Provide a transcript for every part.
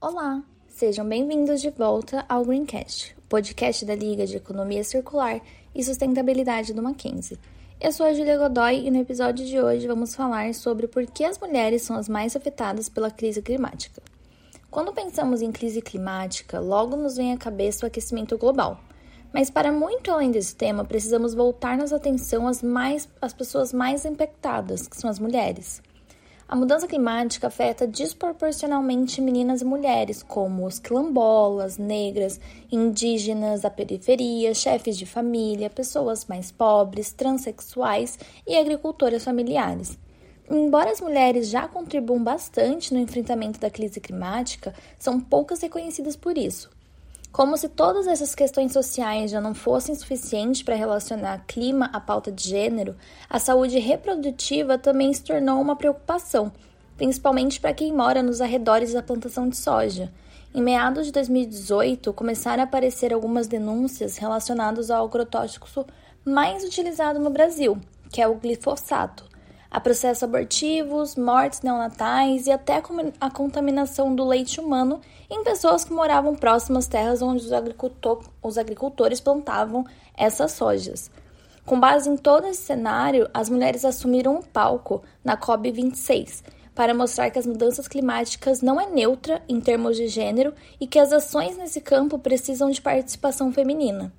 Olá, sejam bem-vindos de volta ao Greencast, o podcast da Liga de Economia Circular e Sustentabilidade do Mackenzie. Eu sou a Julia Godoy e no episódio de hoje vamos falar sobre por que as mulheres são as mais afetadas pela crise climática. Quando pensamos em crise climática, logo nos vem à cabeça o aquecimento global. Mas para muito além desse tema, precisamos voltar nossa atenção às, mais, às pessoas mais impactadas, que são as mulheres. A mudança climática afeta desproporcionalmente meninas e mulheres, como os quilombolas, negras, indígenas da periferia, chefes de família, pessoas mais pobres, transexuais e agricultoras familiares. Embora as mulheres já contribuam bastante no enfrentamento da crise climática, são poucas reconhecidas por isso. Como se todas essas questões sociais já não fossem suficientes para relacionar clima à pauta de gênero, a saúde reprodutiva também se tornou uma preocupação, principalmente para quem mora nos arredores da plantação de soja. Em meados de 2018, começaram a aparecer algumas denúncias relacionadas ao agrotóxico mais utilizado no Brasil, que é o glifosato a processos abortivos, mortes neonatais e até a contaminação do leite humano em pessoas que moravam próximas terras onde os, agricultor, os agricultores plantavam essas sojas. Com base em todo esse cenário, as mulheres assumiram um palco na COP26 para mostrar que as mudanças climáticas não é neutra em termos de gênero e que as ações nesse campo precisam de participação feminina.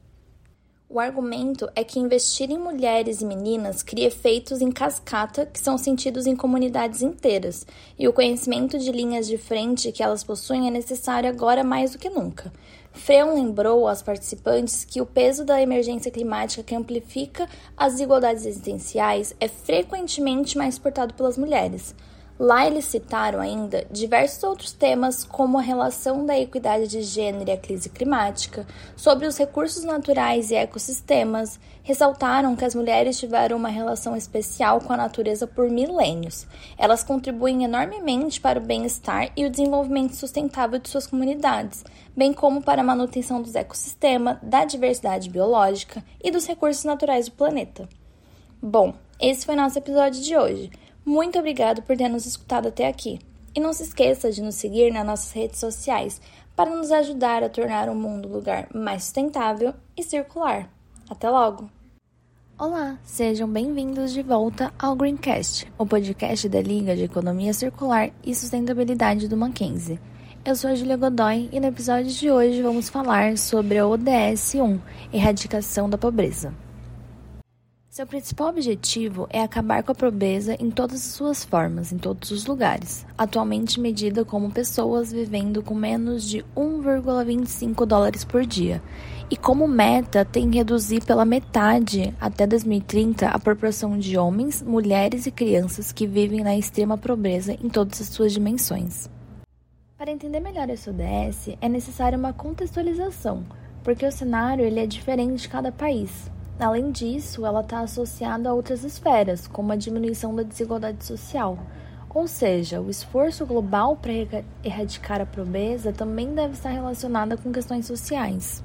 O argumento é que investir em mulheres e meninas cria efeitos em cascata que são sentidos em comunidades inteiras, e o conhecimento de linhas de frente que elas possuem é necessário agora mais do que nunca. Freon lembrou aos participantes que o peso da emergência climática que amplifica as desigualdades existenciais é frequentemente mais suportado pelas mulheres. Lá eles citaram ainda diversos outros temas, como a relação da equidade de gênero e a crise climática, sobre os recursos naturais e ecossistemas, ressaltaram que as mulheres tiveram uma relação especial com a natureza por milênios. Elas contribuem enormemente para o bem-estar e o desenvolvimento sustentável de suas comunidades, bem como para a manutenção dos ecossistemas, da diversidade biológica e dos recursos naturais do planeta. Bom, esse foi nosso episódio de hoje. Muito obrigado por ter nos escutado até aqui. E não se esqueça de nos seguir nas nossas redes sociais para nos ajudar a tornar o mundo um lugar mais sustentável e circular. Até logo! Olá, sejam bem-vindos de volta ao Greencast, o podcast da Liga de Economia Circular e Sustentabilidade do Mackenzie. Eu sou a Julia Godoy e no episódio de hoje vamos falar sobre a ODS 1, Erradicação da Pobreza. Seu principal objetivo é acabar com a pobreza em todas as suas formas, em todos os lugares, atualmente medida como pessoas vivendo com menos de 1,25 dólares por dia. E como meta tem reduzir pela metade até 2030 a proporção de homens, mulheres e crianças que vivem na extrema pobreza em todas as suas dimensões. Para entender melhor esse ODS, é necessária uma contextualização, porque o cenário ele é diferente de cada país. Além disso, ela está associada a outras esferas, como a diminuição da desigualdade social. Ou seja, o esforço global para erradicar a pobreza também deve estar relacionada com questões sociais.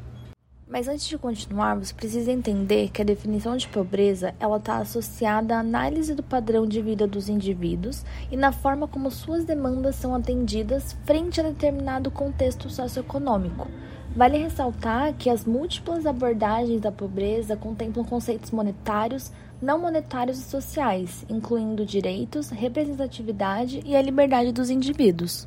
Mas antes de continuar, você precisa entender que a definição de pobreza ela está associada à análise do padrão de vida dos indivíduos e na forma como suas demandas são atendidas frente a determinado contexto socioeconômico. Vale ressaltar que as múltiplas abordagens da pobreza contemplam conceitos monetários, não monetários e sociais, incluindo direitos, representatividade e a liberdade dos indivíduos.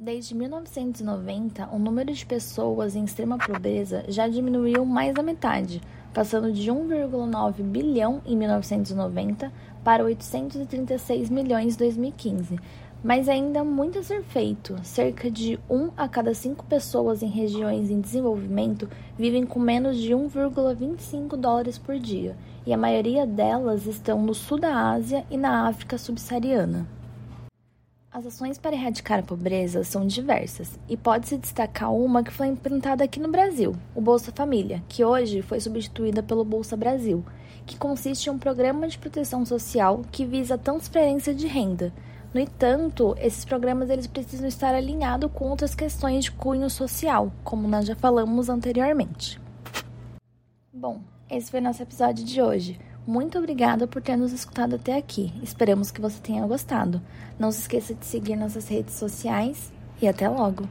Desde 1990, o número de pessoas em extrema pobreza já diminuiu mais da metade, passando de 1,9 bilhão em 1990 para 836 milhões em 2015, mas ainda há muito a ser feito. Cerca de 1 a cada 5 pessoas em regiões em desenvolvimento vivem com menos de 1,25 dólares por dia, e a maioria delas estão no sul da Ásia e na África subsaariana. As ações para erradicar a pobreza são diversas, e pode-se destacar uma que foi implantada aqui no Brasil, o Bolsa Família, que hoje foi substituída pelo Bolsa Brasil, que consiste em um programa de proteção social que visa a transferência de renda, no entanto, esses programas eles precisam estar alinhados com outras questões de cunho social, como nós já falamos anteriormente. Bom, esse foi nosso episódio de hoje. Muito obrigada por ter nos escutado até aqui. Esperamos que você tenha gostado. Não se esqueça de seguir nossas redes sociais e até logo!